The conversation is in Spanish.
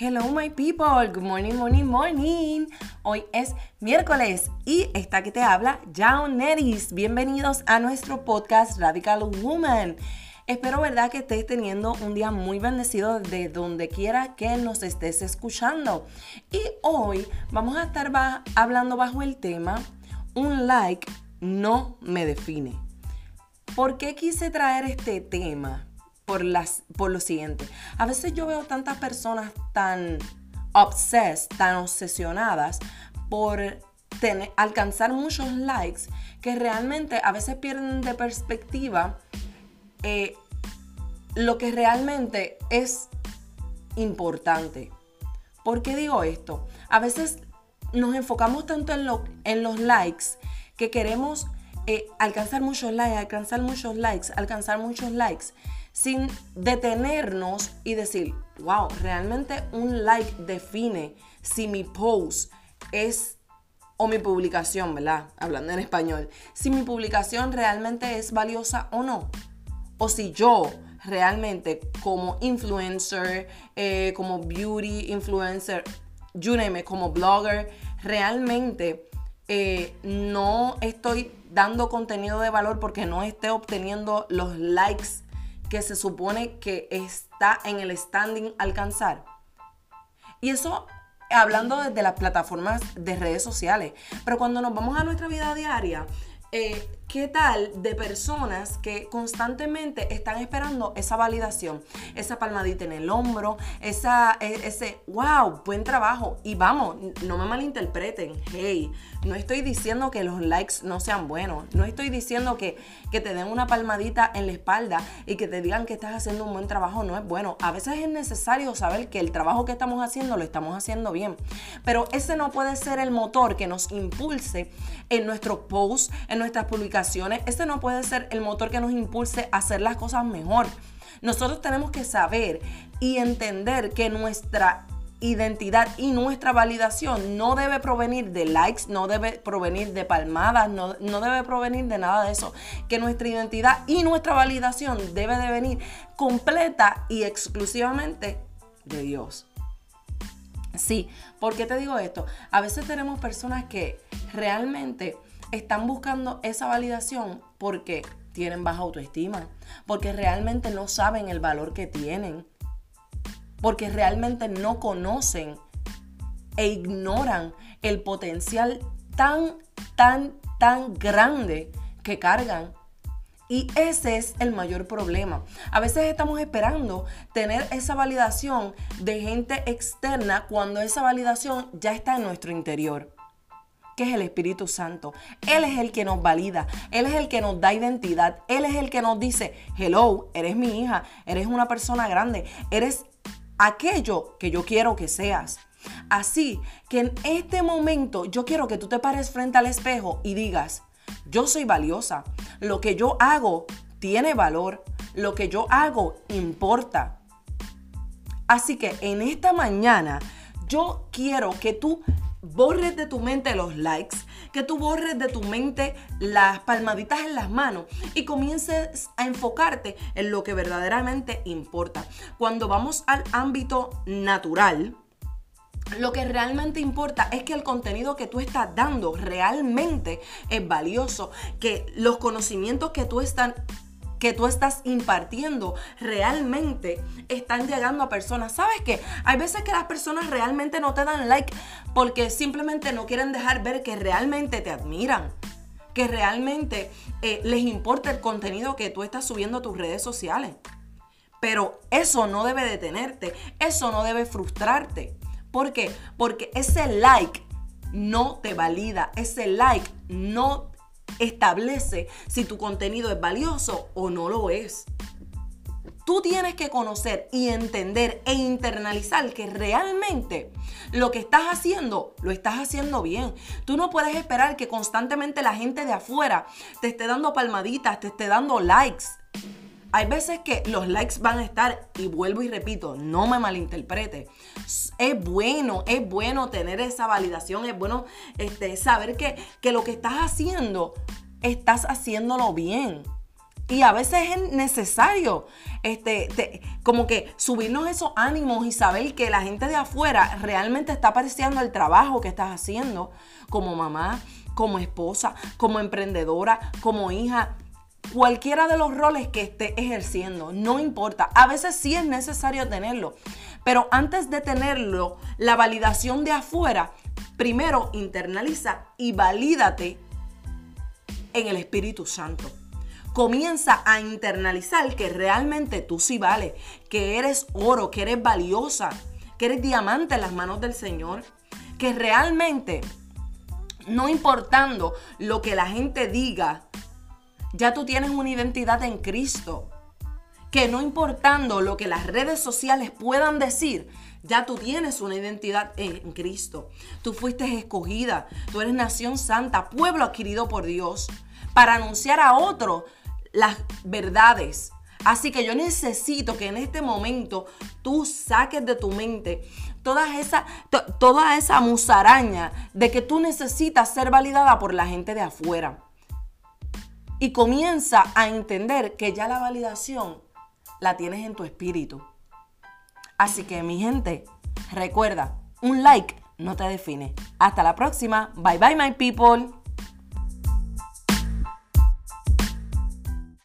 Hello my people, good morning, morning, morning. Hoy es miércoles y esta que te habla, Jao Neris. Bienvenidos a nuestro podcast Radical Woman. Espero, ¿verdad?, que estés teniendo un día muy bendecido de donde quiera que nos estés escuchando. Y hoy vamos a estar hablando bajo el tema Un like no me define. ¿Por qué quise traer este tema? Por, las, por lo siguiente. A veces yo veo tantas personas tan obsessed, tan obsesionadas por tener, alcanzar muchos likes que realmente a veces pierden de perspectiva eh, lo que realmente es importante. ¿Por qué digo esto? A veces nos enfocamos tanto en, lo, en los likes que queremos eh, alcanzar muchos likes, alcanzar muchos likes, alcanzar muchos likes, sin detenernos y decir, wow, realmente un like define si mi post es o mi publicación, ¿verdad? Hablando en español, si mi publicación realmente es valiosa o no. O si yo realmente como influencer, eh, como beauty influencer, you name como blogger, realmente eh, no estoy dando contenido de valor porque no esté obteniendo los likes que se supone que está en el standing alcanzar. Y eso hablando desde las plataformas de redes sociales. Pero cuando nos vamos a nuestra vida diaria, eh, ¿Qué tal de personas que constantemente están esperando esa validación, esa palmadita en el hombro, esa, e, ese, wow, buen trabajo? Y vamos, no me malinterpreten, hey, no estoy diciendo que los likes no sean buenos, no estoy diciendo que, que te den una palmadita en la espalda y que te digan que estás haciendo un buen trabajo, no es bueno. A veces es necesario saber que el trabajo que estamos haciendo lo estamos haciendo bien, pero ese no puede ser el motor que nos impulse en nuestros posts, en nuestras publicaciones este no puede ser el motor que nos impulse a hacer las cosas mejor. Nosotros tenemos que saber y entender que nuestra identidad y nuestra validación no debe provenir de likes, no debe provenir de palmadas, no, no, debe provenir de nada de eso. Que nuestra identidad y nuestra validación debe de venir completa y exclusivamente de Dios. Sí, ¿por qué te digo esto? A veces tenemos personas que realmente están buscando esa validación porque tienen baja autoestima, porque realmente no saben el valor que tienen, porque realmente no conocen e ignoran el potencial tan, tan, tan grande que cargan. Y ese es el mayor problema. A veces estamos esperando tener esa validación de gente externa cuando esa validación ya está en nuestro interior que es el Espíritu Santo. Él es el que nos valida, Él es el que nos da identidad, Él es el que nos dice, hello, eres mi hija, eres una persona grande, eres aquello que yo quiero que seas. Así que en este momento yo quiero que tú te pares frente al espejo y digas, yo soy valiosa, lo que yo hago tiene valor, lo que yo hago importa. Así que en esta mañana yo quiero que tú borres de tu mente los likes, que tú borres de tu mente las palmaditas en las manos y comiences a enfocarte en lo que verdaderamente importa. Cuando vamos al ámbito natural, lo que realmente importa es que el contenido que tú estás dando realmente es valioso, que los conocimientos que tú estás que tú estás impartiendo realmente están llegando a personas. ¿Sabes qué? Hay veces que las personas realmente no te dan like porque simplemente no quieren dejar ver que realmente te admiran que realmente eh, les importa el contenido que tú estás subiendo a tus redes sociales. Pero eso no debe detenerte, eso no debe frustrarte. ¿Por qué? Porque ese like no te valida, ese like no establece si tu contenido es valioso o no lo es. Tú tienes que conocer y entender e internalizar que realmente lo que estás haciendo, lo estás haciendo bien. Tú no puedes esperar que constantemente la gente de afuera te esté dando palmaditas, te esté dando likes. Hay veces que los likes van a estar, y vuelvo y repito, no me malinterprete. Es bueno, es bueno tener esa validación, es bueno este, saber que, que lo que estás haciendo, estás haciéndolo bien. Y a veces es necesario, este, como que subirnos esos ánimos y saber que la gente de afuera realmente está apreciando el trabajo que estás haciendo como mamá, como esposa, como emprendedora, como hija cualquiera de los roles que esté ejerciendo, no importa. A veces sí es necesario tenerlo, pero antes de tenerlo, la validación de afuera, primero internaliza y valídate en el Espíritu Santo comienza a internalizar que realmente tú sí vales, que eres oro, que eres valiosa, que eres diamante en las manos del Señor, que realmente, no importando lo que la gente diga, ya tú tienes una identidad en Cristo. Que no importando lo que las redes sociales puedan decir, ya tú tienes una identidad en Cristo. Tú fuiste escogida, tú eres nación santa, pueblo adquirido por Dios, para anunciar a otro las verdades. Así que yo necesito que en este momento tú saques de tu mente toda esa, toda esa musaraña de que tú necesitas ser validada por la gente de afuera. Y comienza a entender que ya la validación la tienes en tu espíritu. Así que mi gente, recuerda, un like no te define. Hasta la próxima. Bye bye my people.